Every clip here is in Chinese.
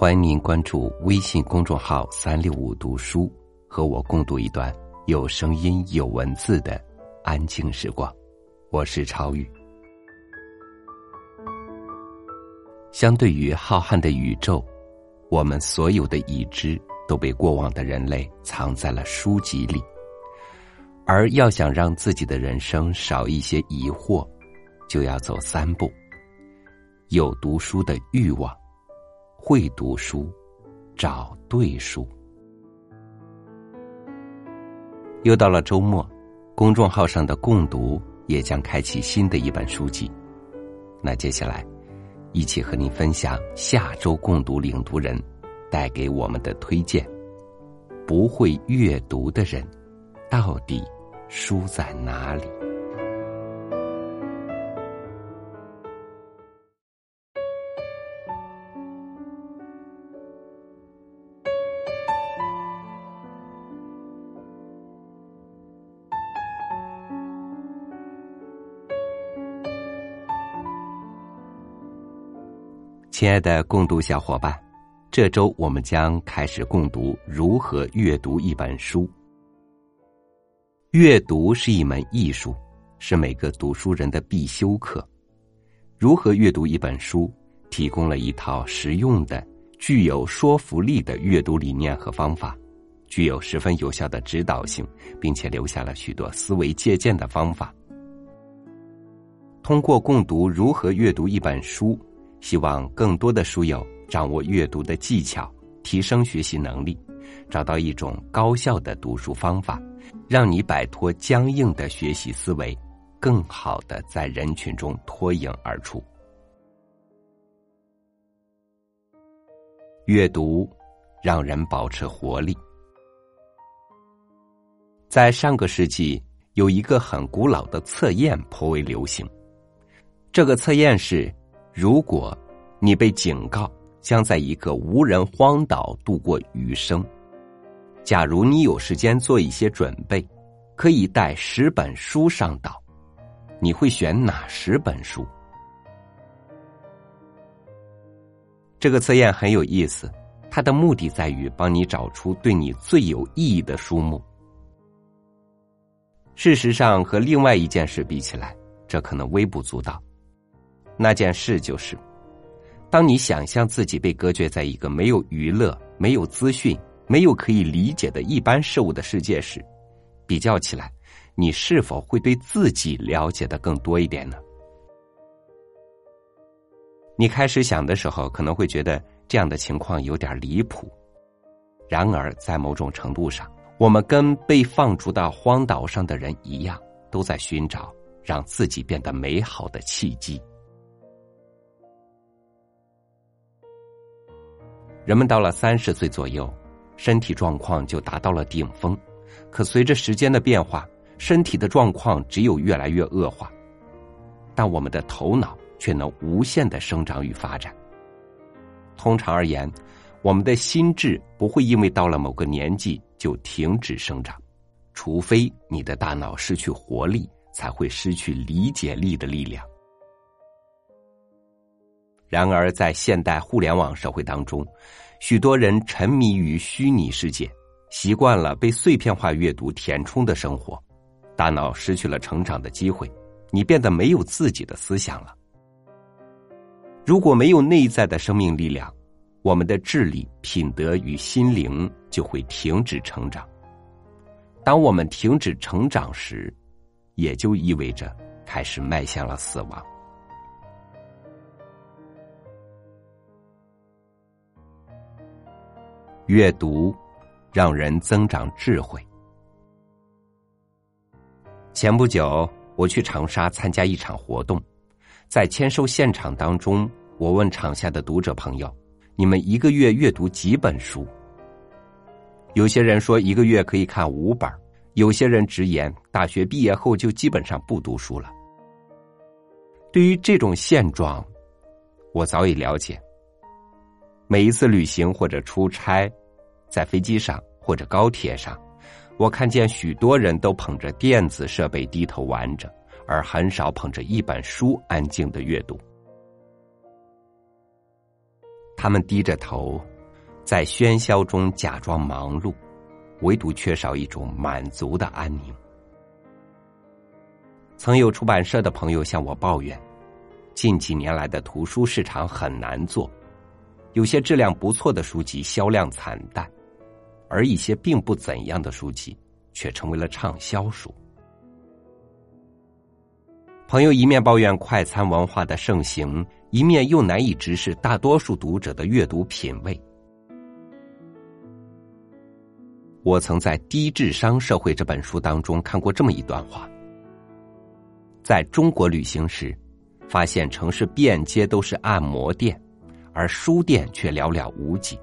欢迎您关注微信公众号“三六五读书”，和我共度一段有声音、有文字的安静时光。我是超宇。相对于浩瀚的宇宙，我们所有的已知都被过往的人类藏在了书籍里。而要想让自己的人生少一些疑惑，就要走三步：有读书的欲望。会读书，找对书。又到了周末，公众号上的共读也将开启新的一本书籍。那接下来，一起和您分享下周共读领读人带给我们的推荐：不会阅读的人，到底书在哪里？亲爱的共读小伙伴，这周我们将开始共读如何阅读一本书。阅读是一门艺术，是每个读书人的必修课。如何阅读一本书，提供了一套实用的、具有说服力的阅读理念和方法，具有十分有效的指导性，并且留下了许多思维借鉴的方法。通过共读如何阅读一本书。希望更多的书友掌握阅读的技巧，提升学习能力，找到一种高效的读书方法，让你摆脱僵硬的学习思维，更好的在人群中脱颖而出。阅读让人保持活力。在上个世纪，有一个很古老的测验颇为流行，这个测验是。如果你被警告将在一个无人荒岛度过余生，假如你有时间做一些准备，可以带十本书上岛，你会选哪十本书？这个测验很有意思，它的目的在于帮你找出对你最有意义的书目。事实上，和另外一件事比起来，这可能微不足道。那件事就是，当你想象自己被隔绝在一个没有娱乐、没有资讯、没有可以理解的一般事物的世界时，比较起来，你是否会对自己了解的更多一点呢？你开始想的时候，可能会觉得这样的情况有点离谱。然而，在某种程度上，我们跟被放逐到荒岛上的人一样，都在寻找让自己变得美好的契机。人们到了三十岁左右，身体状况就达到了顶峰，可随着时间的变化，身体的状况只有越来越恶化，但我们的头脑却能无限的生长与发展。通常而言，我们的心智不会因为到了某个年纪就停止生长，除非你的大脑失去活力，才会失去理解力的力量。然而，在现代互联网社会当中，许多人沉迷于虚拟世界，习惯了被碎片化阅读填充的生活，大脑失去了成长的机会，你变得没有自己的思想了。如果没有内在的生命力量，我们的智力、品德与心灵就会停止成长。当我们停止成长时，也就意味着开始迈向了死亡。阅读让人增长智慧。前不久，我去长沙参加一场活动，在签售现场当中，我问场下的读者朋友：“你们一个月阅读几本书？”有些人说一个月可以看五本，有些人直言大学毕业后就基本上不读书了。对于这种现状，我早已了解。每一次旅行或者出差，在飞机上或者高铁上，我看见许多人都捧着电子设备低头玩着，而很少捧着一本书安静的阅读。他们低着头，在喧嚣中假装忙碌，唯独缺少一种满足的安宁。曾有出版社的朋友向我抱怨，近几年来的图书市场很难做，有些质量不错的书籍销量惨淡，而一些并不怎样的书籍却成为了畅销书。朋友一面抱怨快餐文化的盛行，一面又难以直视大多数读者的阅读品味。我曾在《低智商社会》这本书当中看过这么一段话：在中国旅行时，发现城市遍街都是按摩店，而书店却寥寥无几。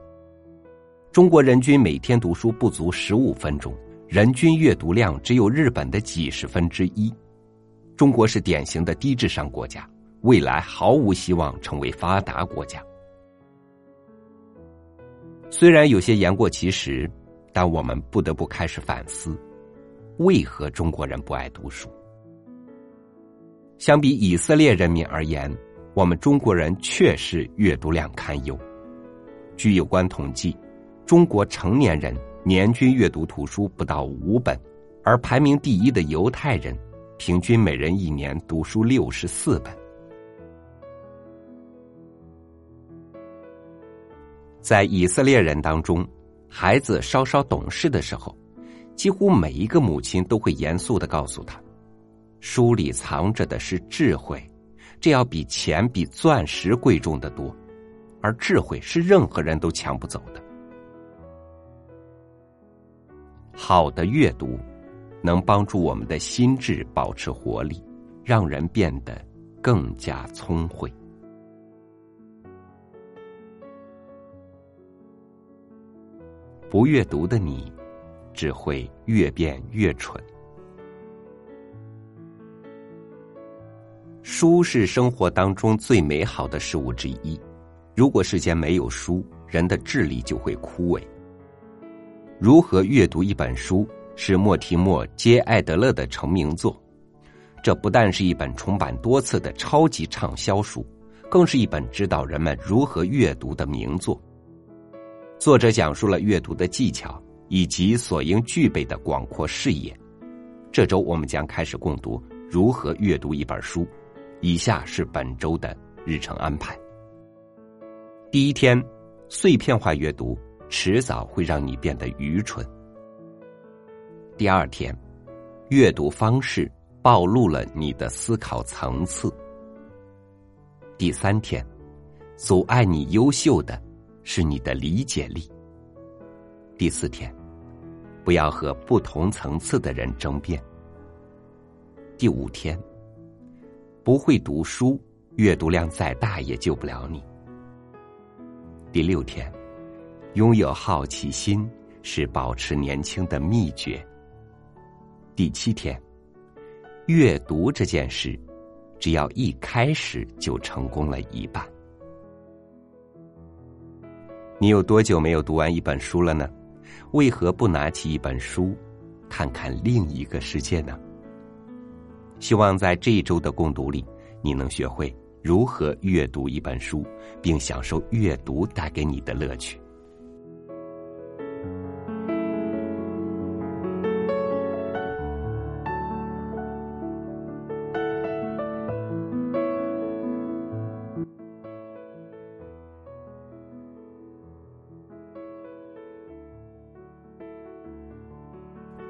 中国人均每天读书不足十五分钟，人均阅读量只有日本的几十分之一。中国是典型的低智商国家，未来毫无希望成为发达国家。虽然有些言过其实，但我们不得不开始反思：为何中国人不爱读书？相比以色列人民而言，我们中国人确实阅读量堪忧。据有关统计，中国成年人年均阅读图书不到五本，而排名第一的犹太人。平均每人一年读书六十四本。在以色列人当中，孩子稍稍懂事的时候，几乎每一个母亲都会严肃的告诉他：“书里藏着的是智慧，这要比钱、比钻石贵重的多，而智慧是任何人都抢不走的。”好的阅读。能帮助我们的心智保持活力，让人变得更加聪慧。不阅读的你，只会越变越蠢。书是生活当中最美好的事物之一。如果世间没有书，人的智力就会枯萎。如何阅读一本书？是莫提莫·接艾德勒的成名作，这不但是一本重版多次的超级畅销书，更是一本指导人们如何阅读的名作。作者讲述了阅读的技巧以及所应具备的广阔视野。这周我们将开始共读如何阅读一本书，以下是本周的日程安排。第一天，碎片化阅读迟早会让你变得愚蠢。第二天，阅读方式暴露了你的思考层次。第三天，阻碍你优秀的是你的理解力。第四天，不要和不同层次的人争辩。第五天，不会读书，阅读量再大也救不了你。第六天，拥有好奇心是保持年轻的秘诀。第七天，阅读这件事，只要一开始就成功了一半。你有多久没有读完一本书了呢？为何不拿起一本书，看看另一个世界呢？希望在这一周的共读里，你能学会如何阅读一本书，并享受阅读带给你的乐趣。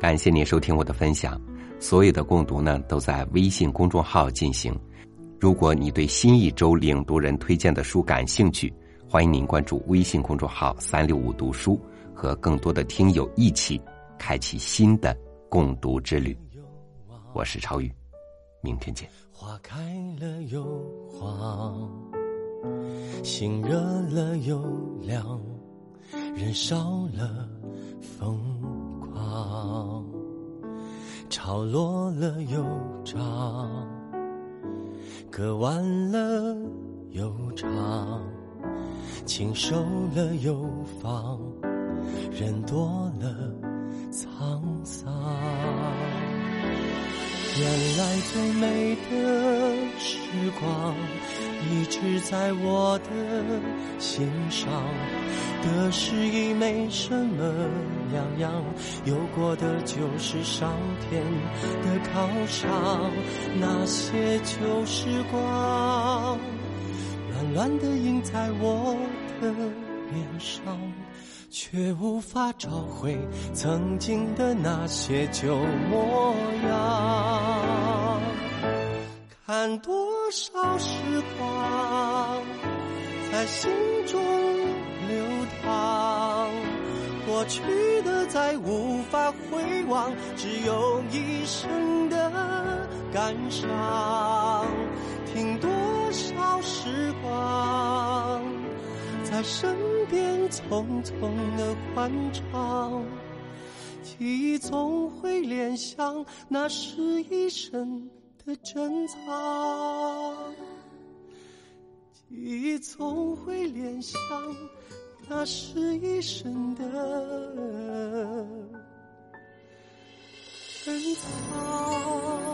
感谢您收听我的分享，所有的共读呢都在微信公众号进行。如果你对新一周领读人推荐的书感兴趣，欢迎您关注微信公众号“三六五读书”，和更多的听友一起开启新的共读之旅。我是超宇，明天见。花开了又黄，心热了又凉，人少了风。潮落了又涨，歌完了又唱，情收了又放，人多了沧桑。原来最美的时光，一直在我的心上。得失已没什么两样，有过的就是上天的犒赏。那些旧时光，暖暖的印在我的脸上。却无法找回曾经的那些旧模样。看多少时光在心中流淌，过去的再无法回望，只有一生的感伤。听多少时光在身。边匆匆的欢唱，记忆总会联想，那是一生的珍藏。记忆总会联想，那是一生的珍藏。